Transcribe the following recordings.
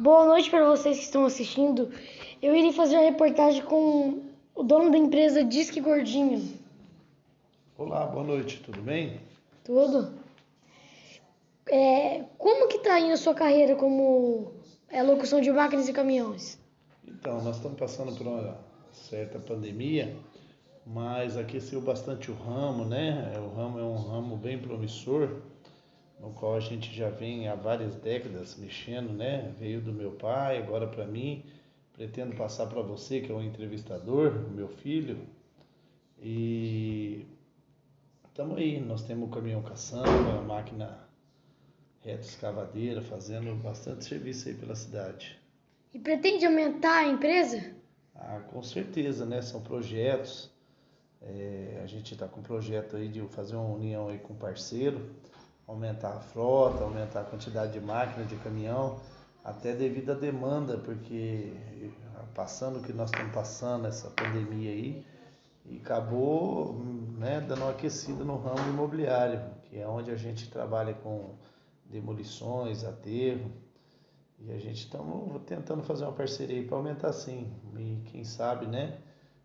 Boa noite para vocês que estão assistindo. Eu irei fazer uma reportagem com o dono da empresa Disque Gordinho. Olá, boa noite, tudo bem? Tudo. É, como que tá indo a sua carreira como é, locução de máquinas e caminhões? Então, nós estamos passando por uma certa pandemia, mas aqueceu bastante o ramo, né? O ramo é um ramo bem promissor no qual a gente já vem há várias décadas mexendo, né? Veio do meu pai, agora para mim. Pretendo passar para você, que é um entrevistador, meu filho. E estamos aí, nós temos o caminhão caçamba, a máquina reta escavadeira, fazendo bastante serviço aí pela cidade. E pretende aumentar a empresa? Ah, com certeza, né? São projetos. É, a gente está com um projeto aí de fazer uma união aí com parceiro aumentar a frota, aumentar a quantidade de máquina, de caminhão, até devido à demanda, porque passando o que nós estamos passando, essa pandemia aí, e acabou né, dando uma aquecida no ramo imobiliário, que é onde a gente trabalha com demolições, aterro, e a gente estamos tentando fazer uma parceria para aumentar sim. E quem sabe, né,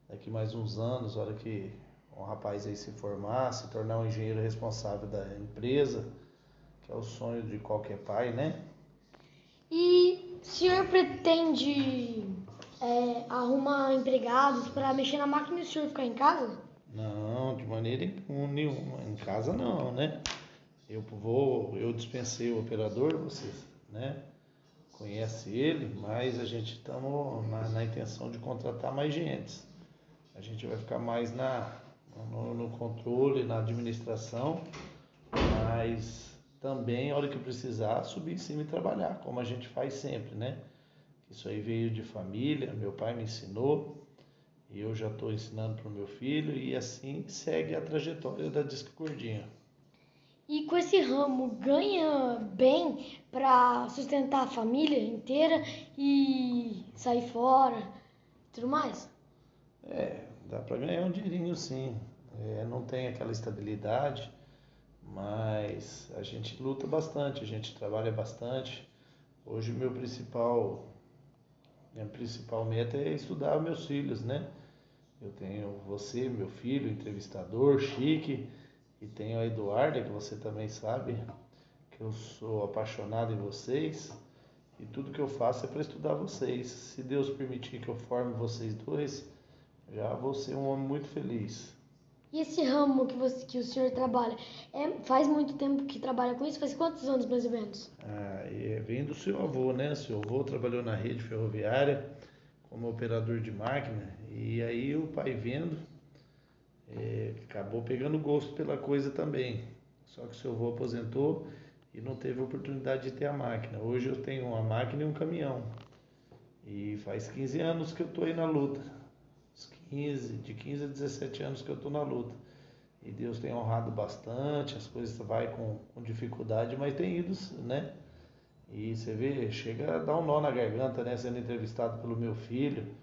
daqui mais uns anos, hora que um rapaz aí se formar, se tornar um engenheiro responsável da empresa, que é o sonho de qualquer pai, né? E o senhor pretende é, arrumar empregados para mexer na máquina e o senhor ficar em casa? Não, de maneira nenhuma. Em casa não, né? Eu vou, eu dispensei o operador, vocês, né? Conhece ele, mas a gente estamos na, na intenção de contratar mais gente. A gente vai ficar mais na no, no controle, na administração, também, a hora que precisar, subir em cima e trabalhar, como a gente faz sempre, né? Isso aí veio de família, meu pai me ensinou, e eu já estou ensinando para o meu filho, e assim segue a trajetória da Disco Gordinha. E com esse ramo, ganha bem para sustentar a família inteira e sair fora tudo mais? É, dá para ganhar um dinheirinho sim. É, não tem aquela estabilidade, mas a gente luta bastante, a gente trabalha bastante. Hoje meu principal minha principal meta é estudar meus filhos, né? Eu tenho você, meu filho, entrevistador, Chique, e tenho a Eduarda, que você também sabe que eu sou apaixonado em vocês. E tudo que eu faço é para estudar vocês. Se Deus permitir que eu forme vocês dois, já vou ser um homem muito feliz. E esse ramo que, você, que o senhor trabalha, é, faz muito tempo que trabalha com isso? Faz quantos anos mais ou menos? Ah, é, vem do seu avô, né? Seu avô trabalhou na rede ferroviária como operador de máquina e aí o pai vendo é, acabou pegando gosto pela coisa também. Só que seu avô aposentou e não teve oportunidade de ter a máquina. Hoje eu tenho uma máquina e um caminhão. E faz 15 anos que eu estou aí na luta. 15, de 15 a 17 anos que eu estou na luta. E Deus tem honrado bastante, as coisas vai com, com dificuldade, mas tem ido, né? E você vê, chega a dar um nó na garganta, né? Sendo entrevistado pelo meu filho,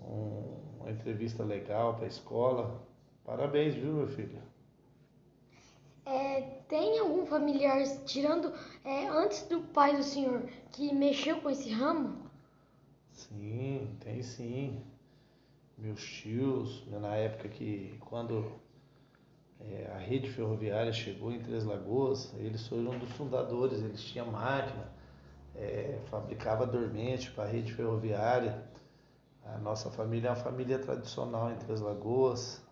um, uma entrevista legal para a escola. Parabéns, viu, meu filho? É, tem algum familiar, tirando é, antes do pai do senhor, que mexeu com esse ramo? Sim, tem sim meus tios, né, na época que quando é, a rede ferroviária chegou em Três Lagoas, eles foram um dos fundadores, eles tinham máquina, é, fabricava dormente para a rede ferroviária. A nossa família é uma família tradicional em Três Lagoas.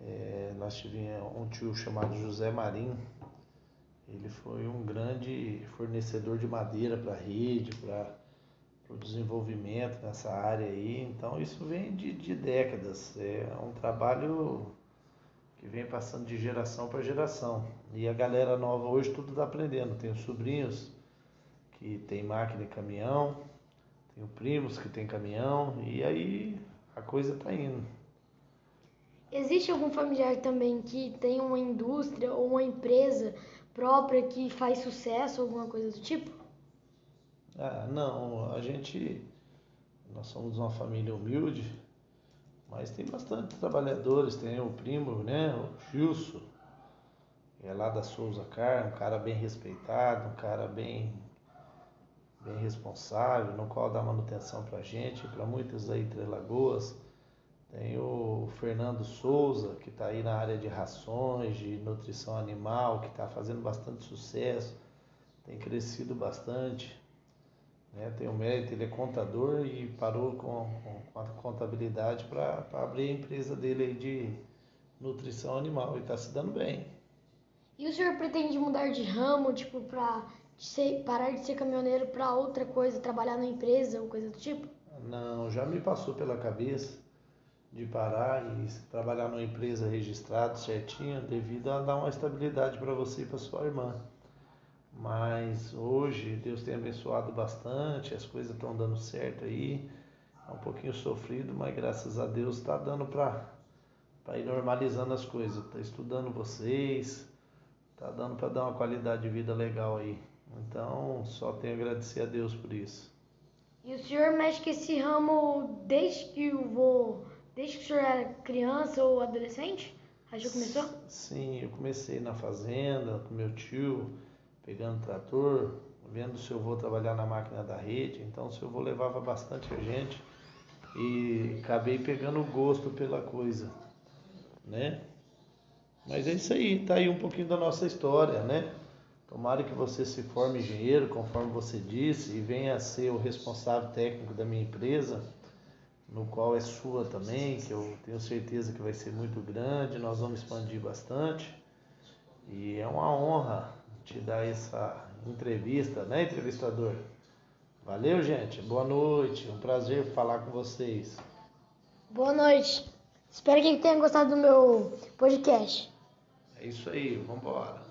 É, nós tivemos um tio chamado José Marim. Ele foi um grande fornecedor de madeira para a rede, para para o desenvolvimento nessa área aí. Então isso vem de, de décadas. É um trabalho que vem passando de geração para geração. E a galera nova hoje tudo está aprendendo. Tenho sobrinhos que tem máquina e caminhão, tenho primos que tem caminhão, e aí a coisa está indo. Existe algum familiar também que tem uma indústria ou uma empresa própria que faz sucesso, alguma coisa do tipo? Ah, não, a gente. Nós somos uma família humilde, mas tem bastante trabalhadores. Tem o primo, né? O Gilson, é lá da Souza Car, um cara bem respeitado, um cara bem, bem responsável, no qual dá manutenção para a gente, para muitas aí Três Lagoas. Tem o Fernando Souza, que está aí na área de rações, de nutrição animal, que está fazendo bastante sucesso, tem crescido bastante. Né? Tem o mérito, ele é contador e parou com, com a contabilidade para abrir a empresa dele aí de nutrição animal e está se dando bem. E o senhor pretende mudar de ramo, tipo, para parar de ser caminhoneiro para outra coisa, trabalhar na empresa ou coisa do tipo? Não, já me passou pela cabeça de parar e trabalhar numa empresa registrada certinho, devido a dar uma estabilidade para você e para sua irmã. Mas hoje Deus tem abençoado bastante, as coisas estão dando certo aí. É um pouquinho sofrido, mas graças a Deus está dando para ir normalizando as coisas. Está estudando vocês, está dando para dar uma qualidade de vida legal aí. Então só tenho a agradecer a Deus por isso. E o senhor mexe com esse ramo desde que eu vou Desde que o senhor era criança ou adolescente? Aí já começou? Sim, eu comecei na fazenda com meu tio, pegando trator, vendo se eu vou trabalhar na máquina da rede. Então, se eu vou levava bastante gente e acabei pegando gosto pela coisa, né? Mas é isso aí, tá aí um pouquinho da nossa história, né? Tomara que você se forme engenheiro, conforme você disse, e venha a ser o responsável técnico da minha empresa no qual é sua também, que eu tenho certeza que vai ser muito grande, nós vamos expandir bastante. E é uma honra te dar essa entrevista, né, entrevistador? Valeu, gente. Boa noite. Um prazer falar com vocês. Boa noite. Espero que tenham gostado do meu podcast. É isso aí. Vamos embora.